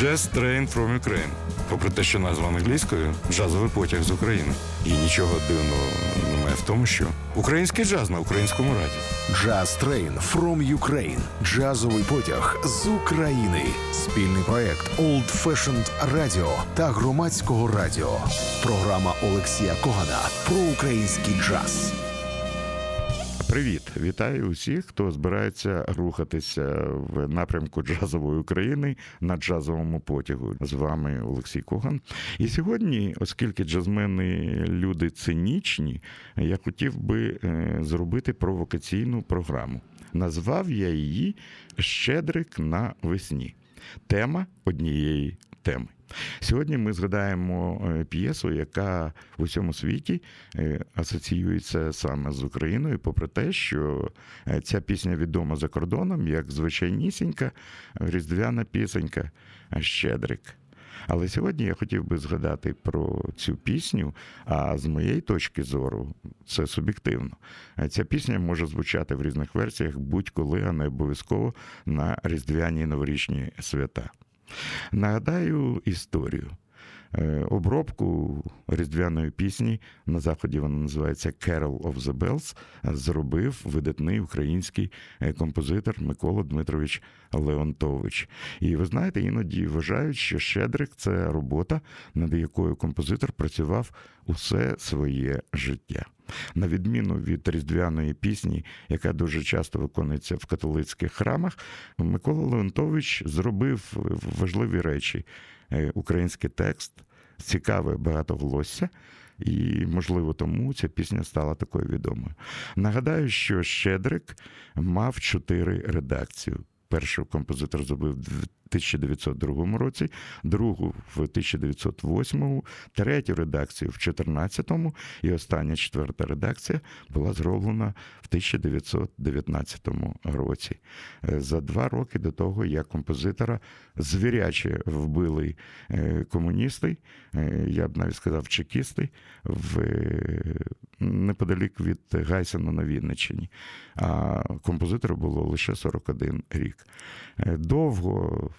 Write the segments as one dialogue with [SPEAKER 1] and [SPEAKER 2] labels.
[SPEAKER 1] Jazz Train from Ukraine. Попри те, що назва англійською джазовий потяг з України. І нічого дивного немає в тому, що український джаз на українському раді.
[SPEAKER 2] Jazz Train from Ukraine. Джазовий потяг з України. Спільний проект Old Fashioned Radio та громадського радіо. Програма Олексія Когана про український джаз.
[SPEAKER 3] Привіт, вітаю усіх, хто збирається рухатися в напрямку джазової України на джазовому потягу. З вами Олексій Коган. І сьогодні, оскільки джазмени люди цинічні, я хотів би е, зробити провокаційну програму. Назвав я її Щедрик на весні. Тема однієї теми. Сьогодні ми згадаємо е, п'єсу, яка в усьому світі е, асоціюється саме з Україною, попри те, що е, ця пісня відома за кордоном як звичайнісінька різдвяна пісенька Щедрик. Але сьогодні я хотів би згадати про цю пісню. А з моєї точки зору, це суб'єктивно. Ця пісня може звучати в різних версіях будь-коли, а не обов'язково на різдвяні новорічні свята. Нагадаю історію. Е, обробку різдвяної пісні на заході вона називається Carol of the Bells, зробив видатний український е, композитор Микола Дмитрович Леонтович. І ви знаєте, іноді вважають, що Щедрик це робота, над якою композитор працював усе своє життя. На відміну від різдвяної пісні, яка дуже часто виконується в католицьких храмах, Микола Леонтович зробив важливі речі: е, український текст, цікаве багатоголосся. І, можливо, тому ця пісня стала такою відомою. Нагадаю, що Щедрик мав чотири редакції. Першу композитор зробив 1902 році, другу в 1908, третю редакцію в 2014 і остання четверта редакція була зроблена в 1919 році. Е, за два роки до того, як композитора звіряче вбили е, комуністи, е, я б навіть сказав, чекісти в неподалік від Гайсена на Вінниччині. А композитору було лише 41 рік. Довго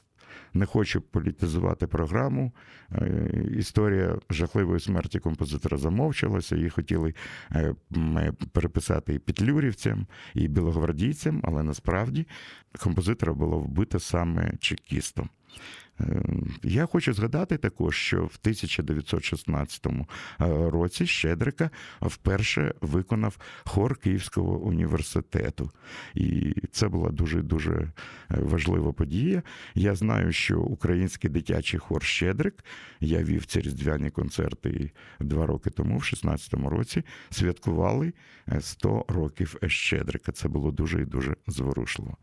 [SPEAKER 3] не хочу політизувати програму. Е, історія жахливої смерті композитора замовчалася. Її хотіли е, переписати і петлюрівцям, і білогвардійцям, але насправді композитора було вбито саме чекістом. Е, я хочу згадати також, що в 1916 е, році Щедрика вперше виконав хор Київського університету. І це була дуже дуже е, важлива подія. Я знаю, що український дитячий хор Щедрик я вів ці різдвяні концерти два роки тому, в 16-му році, святкували 100 років Щедрика. Це було дуже і дуже зворушливо.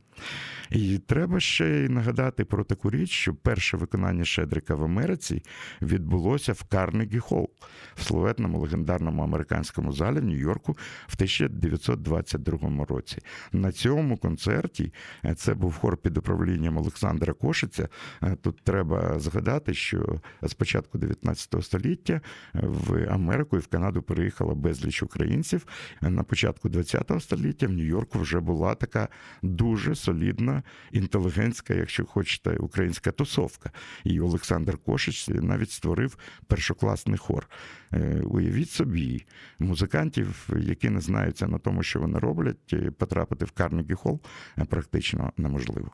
[SPEAKER 3] І треба ще й нагадати про таку річ, що перше виконання Шедрика в Америці відбулося в Карнегі Холл в славетному легендарному американському залі в Нью-Йорку в 1922 році. На цьому концерті е, це був хор під управлінням Олександра Кошиця. Е, тут треба згадати, що з початку 19 століття е, в Америку і в Канаду переїхало безліч українців. На початку 20 століття в Нью-Йорку вже була така дуже солідна інтелігентська, якщо хочете, українська тусовка. І Олександр Кошич навіть створив першокласний хор. Е, уявіть собі, музикантів, які не знаються на тому, що вони роблять, е, потрапити в Карнегі Холл е, практично неможливо.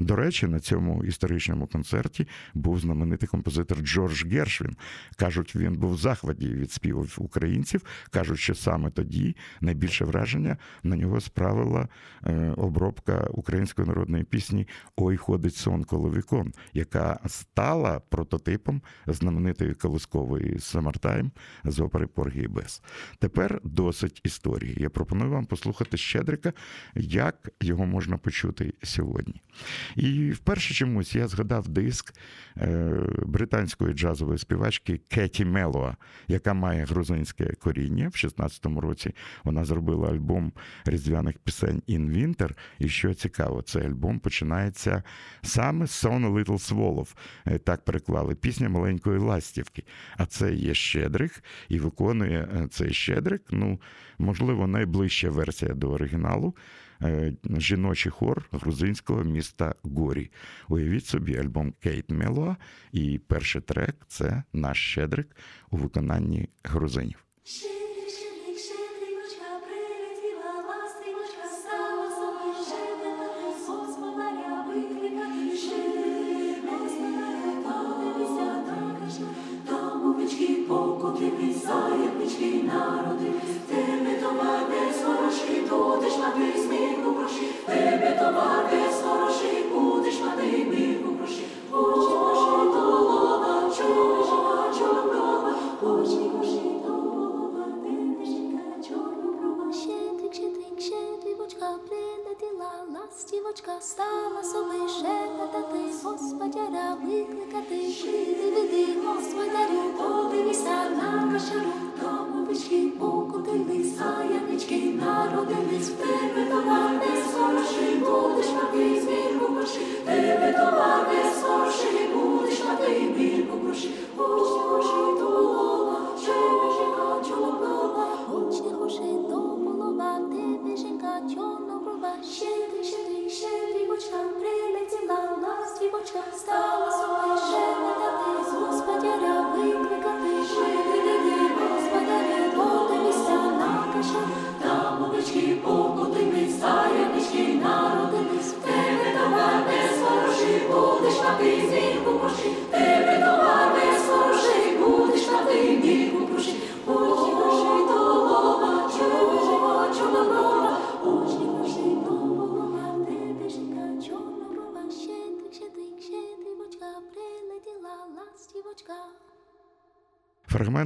[SPEAKER 3] До речі, на цьому історичному концерті був знаменитий композитор Джордж Гершвін. Кажуть, він був в захваті від співів українців. Кажуть, що саме тоді найбільше враження на нього справила обробка української народної пісні Ой ходить сон коло вікон, яка стала прототипом знаменитої колискової Самартайм з опери Поргі і Бес. Тепер досить історії. Я пропоную вам послухати Щедрика, як його можна почути сьогодні. І вперше чомусь я згадав диск е, британської джазової співачки Кеті Мелоа, яка має грузинське коріння. В 16-му році вона зробила альбом різдвяних пісень «In Winter». І що цікаво, цей альбом починається саме з «Son a Little Swallow». Соколов е, так переклали пісня маленької ластівки. А це є Щедрик і виконує е, цей Щедрик. Ну, можливо, найближча версія до оригіналу. Е, жіночий хор грузинського міста Горі. Уявіть собі, альбом Кейт Мелоа, і перший трек це наш Щедрик у виконанні грузинів.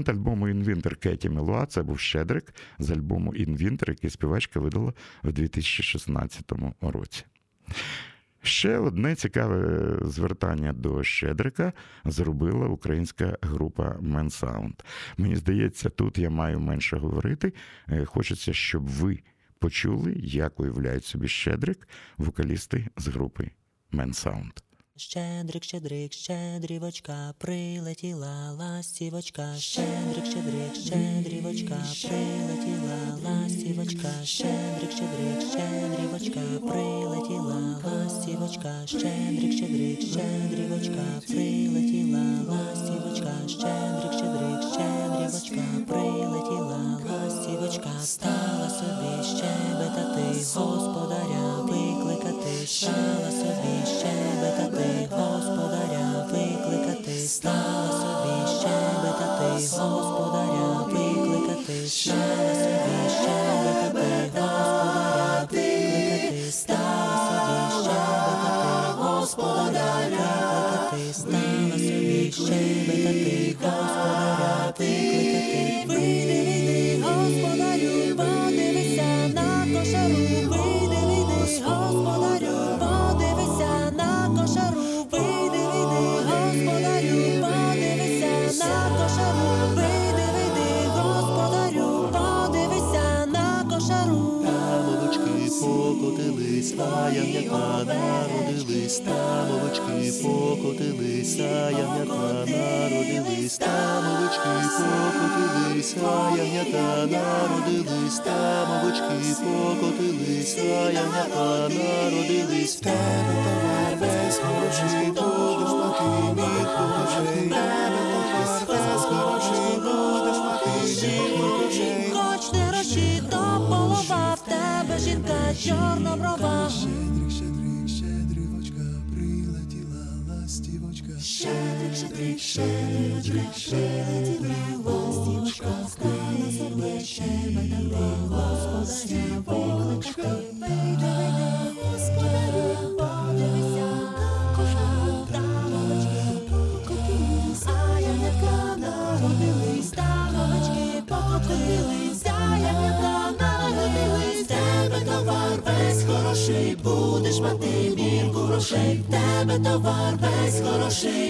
[SPEAKER 3] Дебютант альбому Інвінтер Кеті Мелуа це був Щедрик з альбому Інвінтер, який співачка видала в 2016 році. Ще одне цікаве звертання до Щедрика зробила українська група Менсаунд. Мені здається, тут я маю менше говорити. Е, хочеться, щоб ви почули, як уявляють собі Щедрик вокалісти з групи Менсаунд.
[SPEAKER 4] Щедрик, щедрик, щедрівочка, прилетіла ластівочка, щедрик, щедрик, щедрівочка, прилетіла ластівочка, щедрик, щедрик, щедрівочка, прилетіла ластівочка, щедрик, щедрик, щедрівочка, прилетіла ластівочка, щедрик.
[SPEAKER 5] Leonardo di Vistara.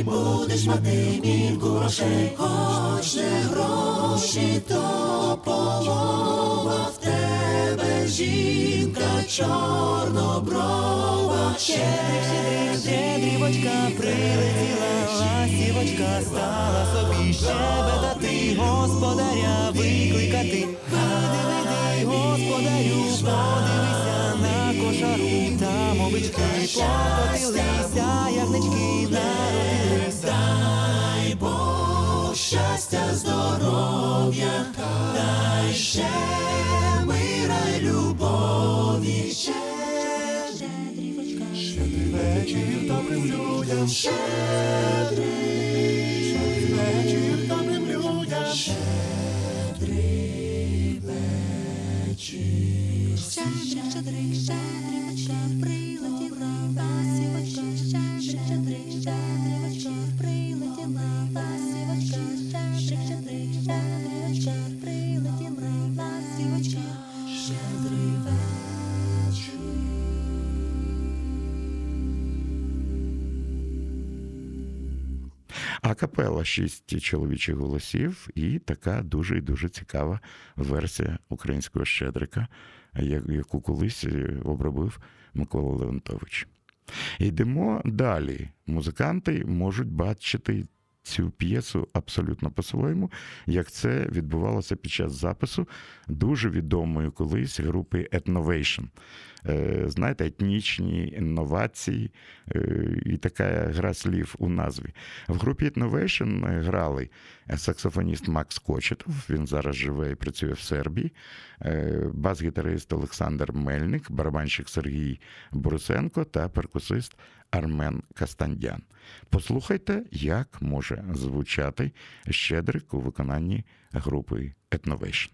[SPEAKER 5] будеш мати мільку грошей,
[SPEAKER 4] хоч не гроші, то полова в тебе жінка чорноброва,
[SPEAKER 5] ще дівочка прилетіла,
[SPEAKER 6] сівочка стала собі щебетати, господаря викликати. Видивидай, господарю, подивися на кошару
[SPEAKER 4] та мовички покотилися. Ще мира й любові. Щедрий вечір добрим людям, щедрий,
[SPEAKER 3] А капела шість чоловічих голосів і така дуже і дуже цікава версія українського щедрика, яку колись е, обробив Микола Леонтович. Йдемо далі. Музиканти можуть бачити цю п'єсу абсолютно по-своєму, як це відбувалося під час запису дуже відомої колись групи Ethnovation. Е, Знаєте, етнічні інновації е, і така гра слів у назві. В групі Ethnovation грали саксофоніст Макс Кочетов, він зараз живе і працює в Сербії, е, бас-гітарист Олександр Мельник, барабанщик Сергій Борисенко та перкусист Армен Кастандян. Послухайте, як може звучати щедрик у виконанні групи Ethnovation.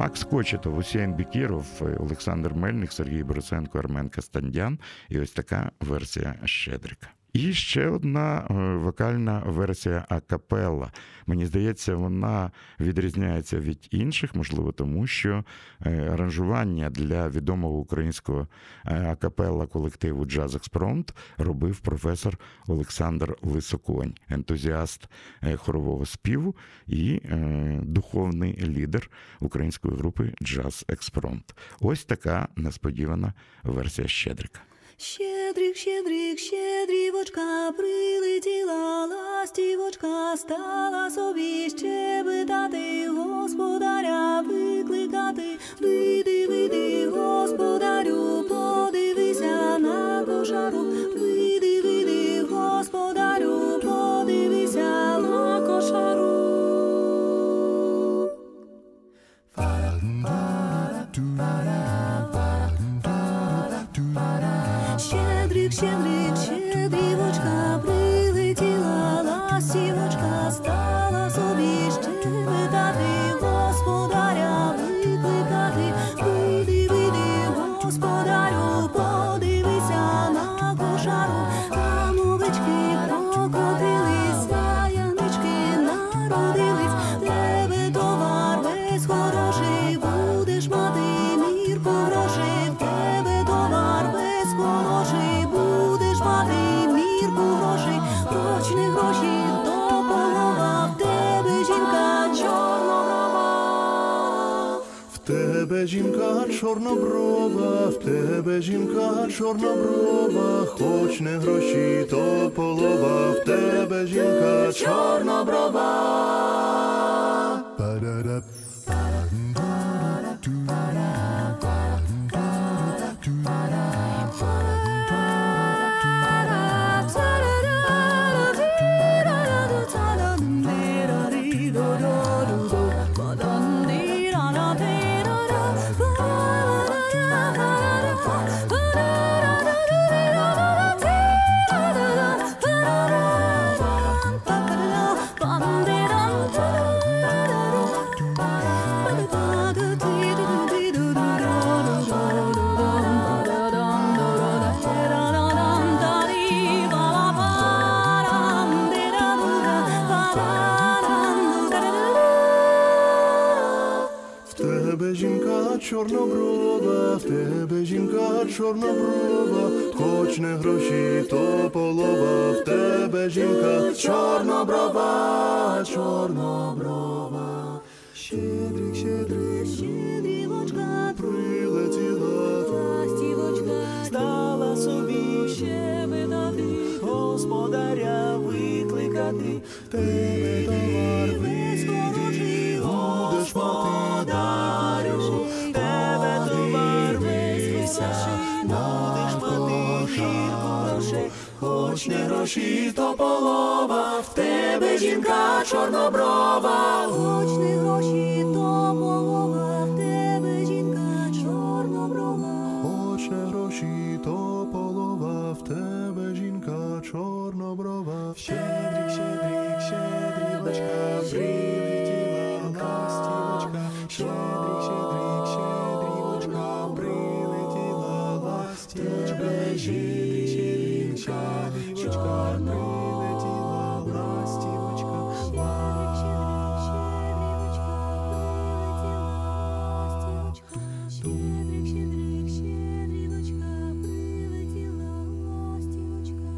[SPEAKER 3] Макс Кочетов, Усєн Бікіров, Олександр Мельник, Сергій Борисенко, Армен Кастандян. І ось така версія Щедрика. І ще одна е, вокальна версія акапелла. Мені здається, вона відрізняється від інших, можливо, тому що е, аранжування для відомого українського е, акапелла колективу Джаз Експромт робив професор Олександр Лисоконь, ентузіаст хорового співу і духовний лідер української групи Джаз Експромт. Ось така несподівана версія Щедрика.
[SPEAKER 7] Щедрик, щедрик, щедрівочка, прилетіла ластівочка, стала собі щебетати, господаря викликати. Вийди, вийди, господарю, подивися на жінка
[SPEAKER 4] чорноброва, чорноброва, хоч не гроші, то полова, в тебе жінка. Чорноброва, не гроші, то полова, в тебе жінка чорноброва.
[SPEAKER 7] Щедрівочка,
[SPEAKER 4] прилетіла
[SPEAKER 7] ластівочка.
[SPEAKER 4] Ластівочка. Щедрик, щедрик, щедрівочка, прилетіла ластівочка.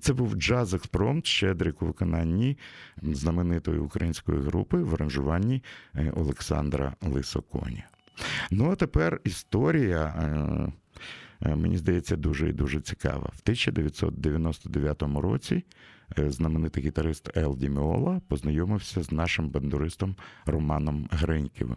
[SPEAKER 3] Це був джаз експромт Щедрик у виконанні знаменитої української групи в аранжуванні е, Олександра Лисоконі. Ну а тепер історія. Е, Мені здається, дуже і дуже цікава. В 1999 році знаменитий гітарист Ел Діміола познайомився з нашим бандуристом Романом Греньківим.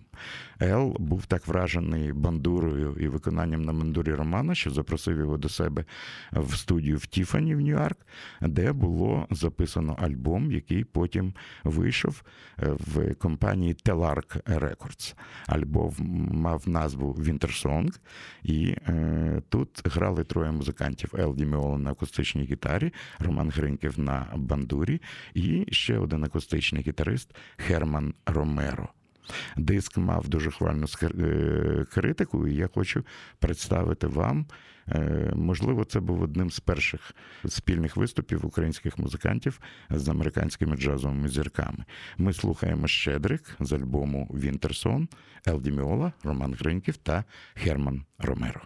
[SPEAKER 3] Ел був так вражений бандурою і виконанням на бандурі Романа, що запросив його до себе в студію в Тіфані в Нью-Йорк, де було записано альбом, який потім вийшов е, в компанії Telarc Records. Альбом мав назву Song, і е, тут грали троє музикантів: Ел Діміола на акустичній гітарі, Роман Гриньків на бандурі, і ще один акустичний гітарист Херман Ромеро. Диск мав дуже хвальну е, критику, і я хочу представити вам. е, Можливо, це був одним з перших спільних виступів українських музикантів з американськими джазовими зірками. Ми слухаємо Щедрик з альбому Вінтерсон, Елді Міола, Роман Гриньків та Херман Ромеро.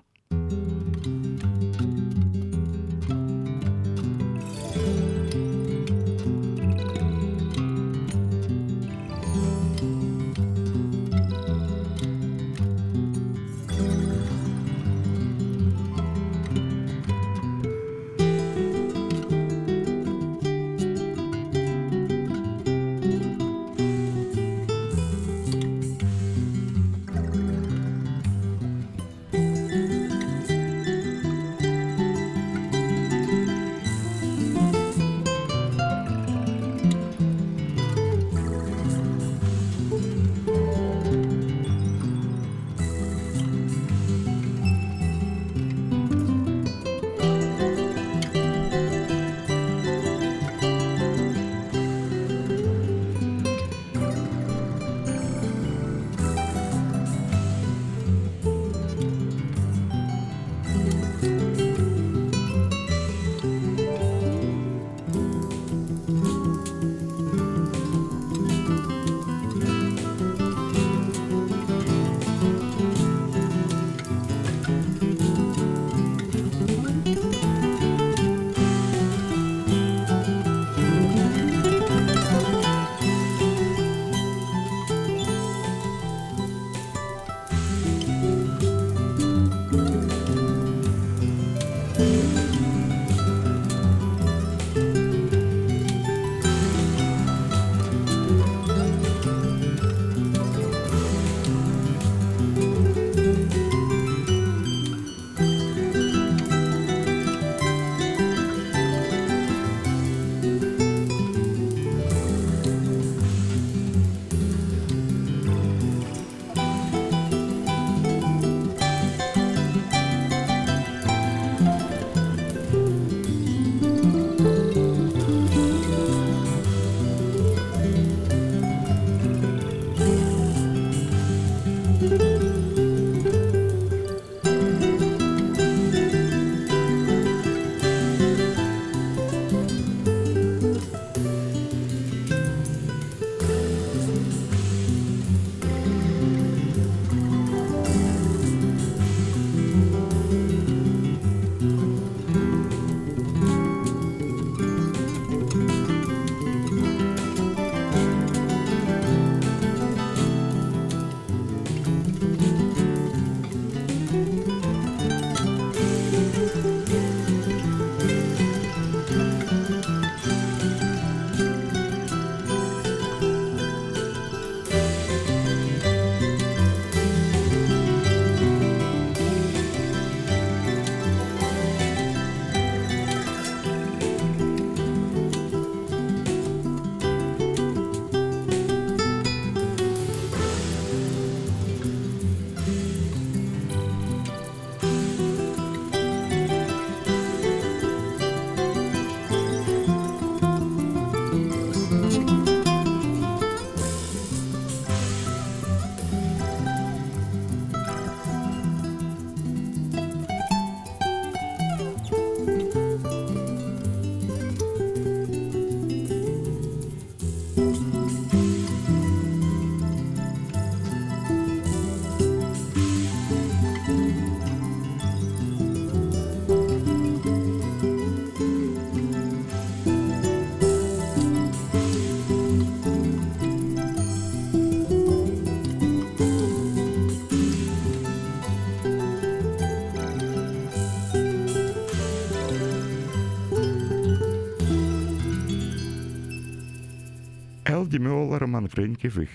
[SPEAKER 3] Елді Міола, Роман Гриньків і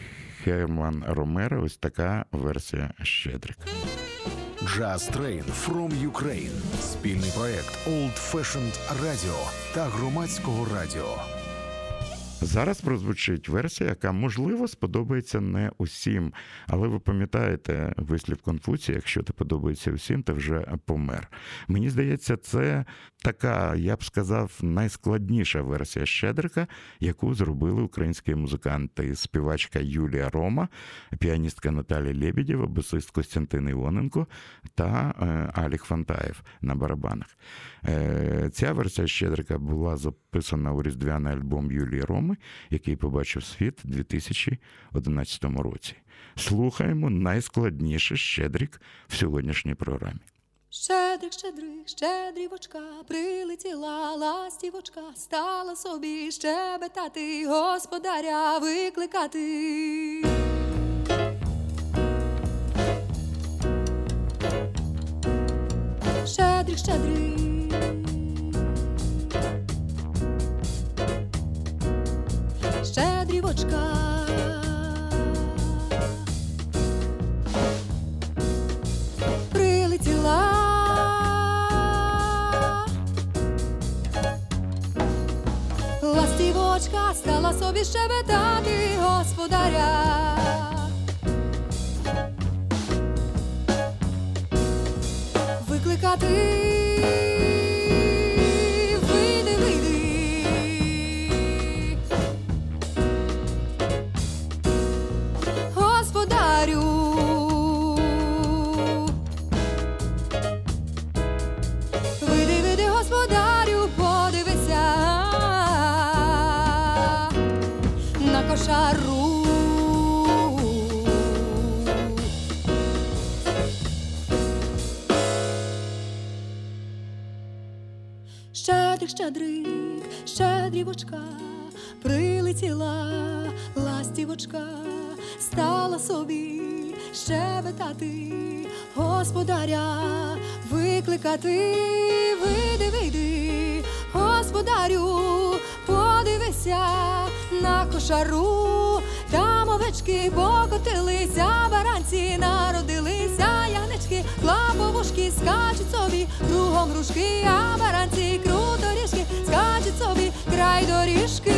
[SPEAKER 3] Херман Ромеро. Ось така версія Щедрик.
[SPEAKER 2] Jazz Train from Ukraine. Спільний проект Old Fashioned Radio та громадського радіо.
[SPEAKER 3] Зараз прозвучить версія, яка можливо сподобається не усім. Але ви пам'ятаєте вислів Конфуція, якщо ти подобається усім, то вже помер. Мені здається, це така, я б сказав, найскладніша версія Щедрика, яку зробили українські музиканти, співачка Юлія Рома, піаністка Наталія Лебедєва, басист Костянтин Іоненко та е, Алік Фантаєв на барабанах. Е, Ця версія Щедрика була записана у різдвяний альбом Юлії Роми, який побачив світ у 2011 році. Слухаємо найскладніший Щедрик в сьогоднішній програмі.
[SPEAKER 7] Щедрик, щедрик, щедрівочка, прилетіла ластівочка, стала собі щебетати, господаря викликати. Щедрик, щедрик. Щедрівочка. Ластівочка стала собі щебетати господаря. Викликати. На кошару. Щедрик, щедрик, щедрівочка, прилетіла ластівочка, стала собі щебетати, господаря викликати, вийди, вийди, господарю, подивися на кошару, там овечки покотилися, баранці народилися, янички, клаповушки, скачуть собі, кругом рушки, а баранці круторіжки, скачуть собі край доріжки.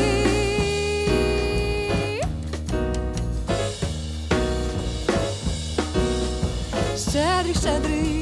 [SPEAKER 7] Щедрик, щедрик.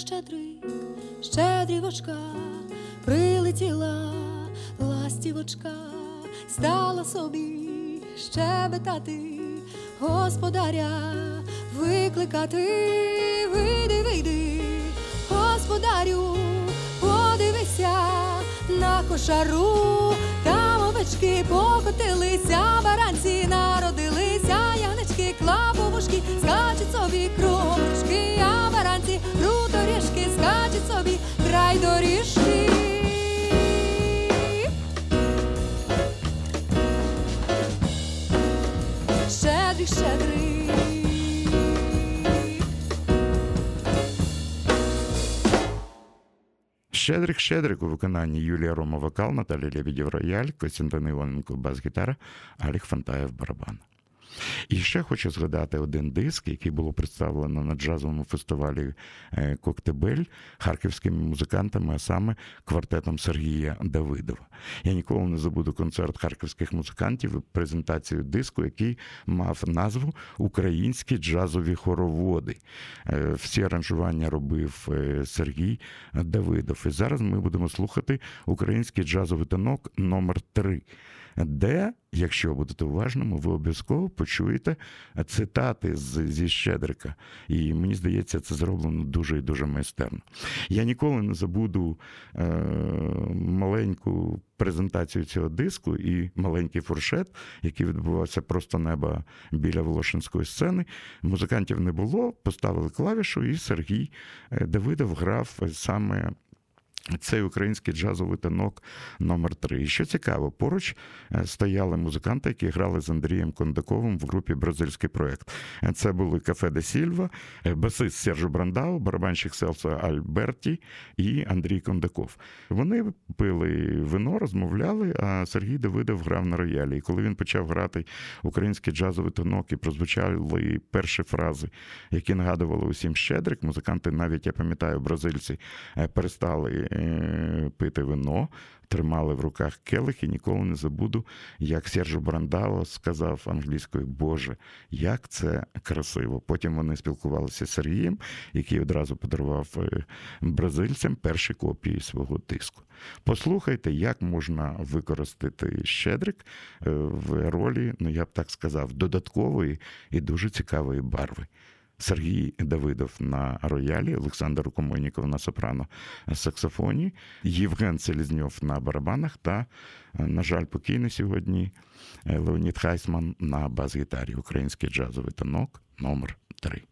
[SPEAKER 7] Щедрик, щедрівочка, прилетіла ластівочка, стала собі щебетати, господаря викликати, вийди, вийди, господарю, подивися на кошару, там овечки покотилися, баранці народилися, янички, клаповушки, скачуть собі кромочки, собі край доріжки. Щедрик, щедрик.
[SPEAKER 3] Щедрик Щедрик у виконанні Юлія Рома вокал, Наталія Лебедєв рояль, Костянтин Іваненко бас-гітара, Алік Фантаєв барабан. І ще хочу згадати один диск, який було представлено на джазовому фестивалі е, Коктебель харківськими музикантами, а саме квартетом Сергія Давидова. Я ніколи не забуду концерт харківських музикантів презентацію диску, який мав назву Українські джазові хороводи. Е, Всі аранжування робив е, Сергій Давидов. І зараз ми будемо слухати український джазовий танок номер 3 де, якщо будете уважними, ви обов'язково почуєте цитати з, зі Щедрика. І мені здається, це зроблено дуже і дуже майстерно. Я ніколи не забуду е, маленьку презентацію цього диску і маленький фуршет, який відбувався просто неба біля Волошинської сцени. Музикантів не було, поставили клавішу, і Сергій е, Давидов грав саме. Цей український джазовий танок номер 3 І що цікаво, поруч е, стояли музиканти, які грали з Андрієм Кондаковим в групі Бразильський проект. Е, Це були Кафе де Сільва, е, басист Сержу Брандау, барабанщик Селсо Альберті і Андрій Кондаков. Вони пили вино, розмовляли, а Сергій Давидов грав на роялі. І коли він почав грати український джазовий танок і прозвучали перші фрази, які нагадували усім щедрик, музиканти, навіть я пам'ятаю, бразильці перестали пити вино, тримали в руках келих і ніколи не забуду, як Сержу Брандао сказав англійською Боже, як це красиво. Потім вони спілкувалися з Сергієм, який одразу подарував е, бразильцям перші копії свого диску. Послухайте, як можна використати щедрик е, в ролі, ну я б так сказав, додаткової і дуже цікавої барви. Сергій Давидов на роялі, Олександр Комойніков на сопрано саксофоні, Євген Селізньов на барабанах та, е, на жаль, покійний сьогодні е, Леонід Хайсман на бас-гітарі. Український джазовий танок номер 3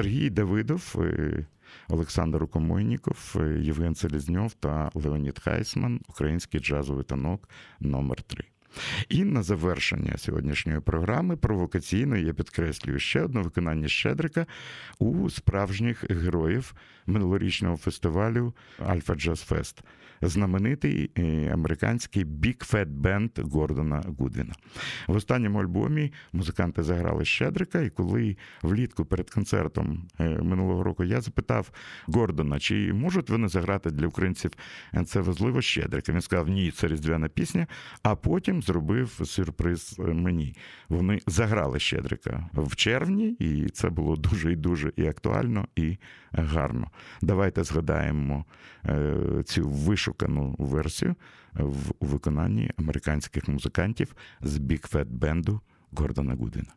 [SPEAKER 3] Сергій Давидов, е, Олександр Укомойніков, е, Євген Селізньов та Леонід Хайсман, український джазовий танок номер 3 І на завершення сьогоднішньої програми провокаційно я підкреслюю ще одне виконання Щедрика у справжніх героїв минулорічного фестивалю Альфа Джаз Фест. Знаменитий е, американський Big Fat Band Гордона Гудвіна. В останньому альбомі музиканти заграли Щедрика, і коли влітку перед концертом е, минулого року я запитав Гордона, чи можуть вони заграти для українців це важливо Щедрика. Він сказав, ні, це різдвяна пісня, а потім зробив сюрприз е, мені. Вони заграли Щедрика в червні, і це було дуже і дуже і актуально, і гарно. Давайте згадаємо е, цю вишукану версію в виконанні американських музикантів з Big Fat бенду Гордона Гудвіна.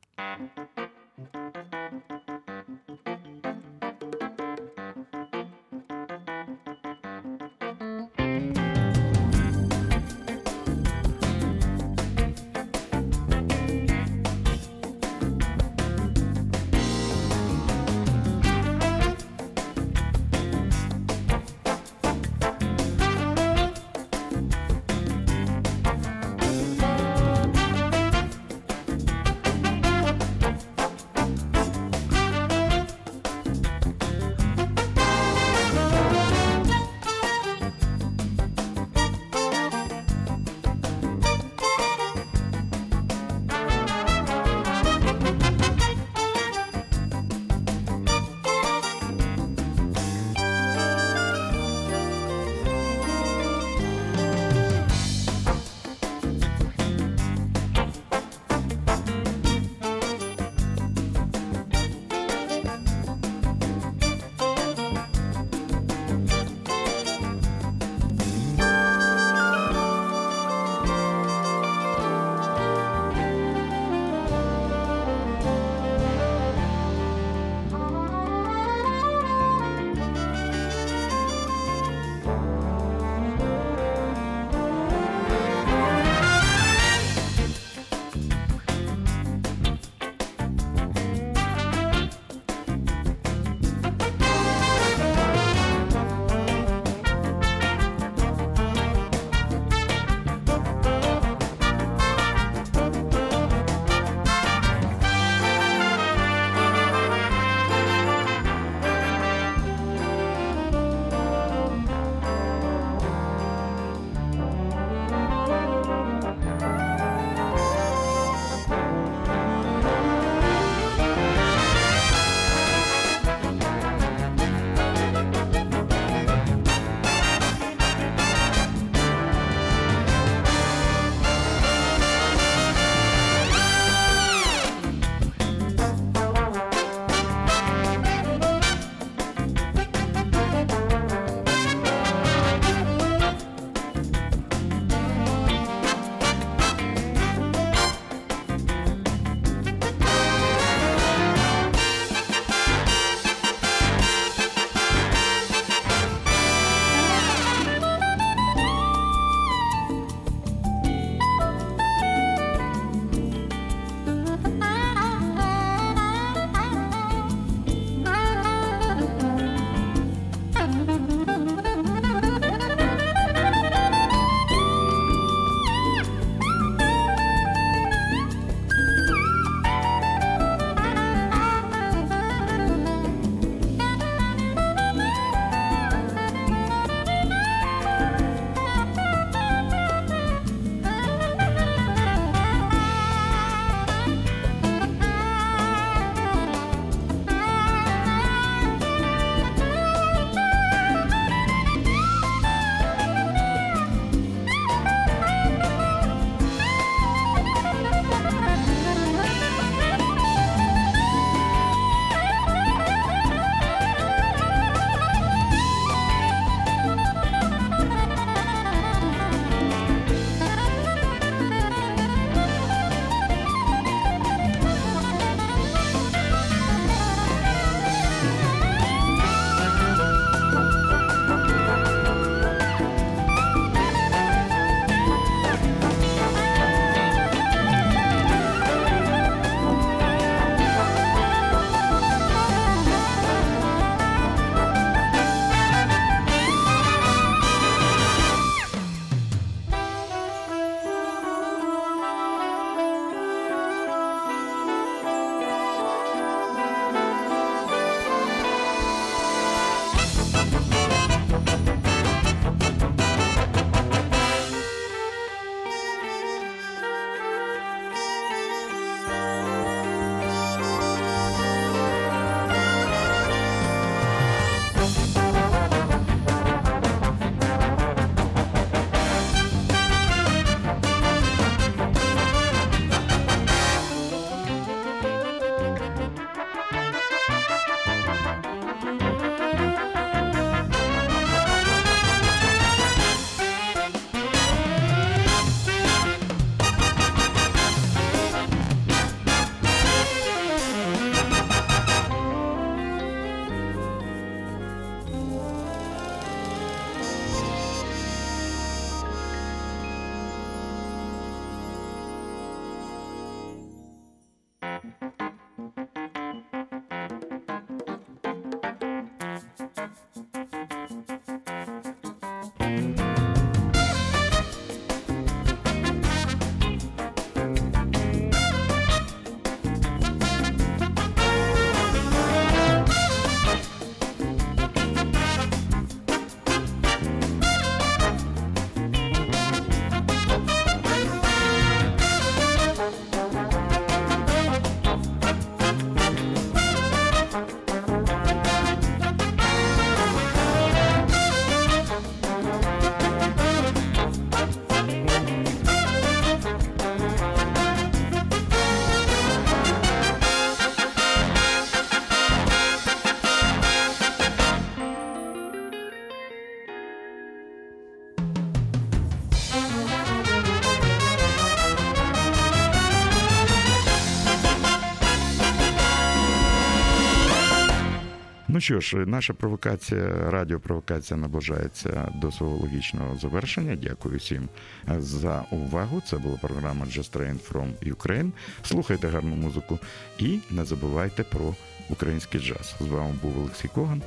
[SPEAKER 3] Що ж, наша провокація, радіопровокація наближається до свого логічного завершення. Дякую всім за увагу. Це була програма Just Train from Ukraine. Слухайте гарну музику і не забувайте про український джаз. З вами був Олексій Коган.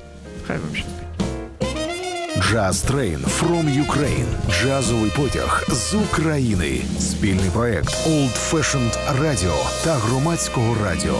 [SPEAKER 3] Хай вам щастить.
[SPEAKER 2] Джаз Трейн from Ukraine. Джазовий потяг з України. Спільний проект Old Fashioned Radio та громадського радіо.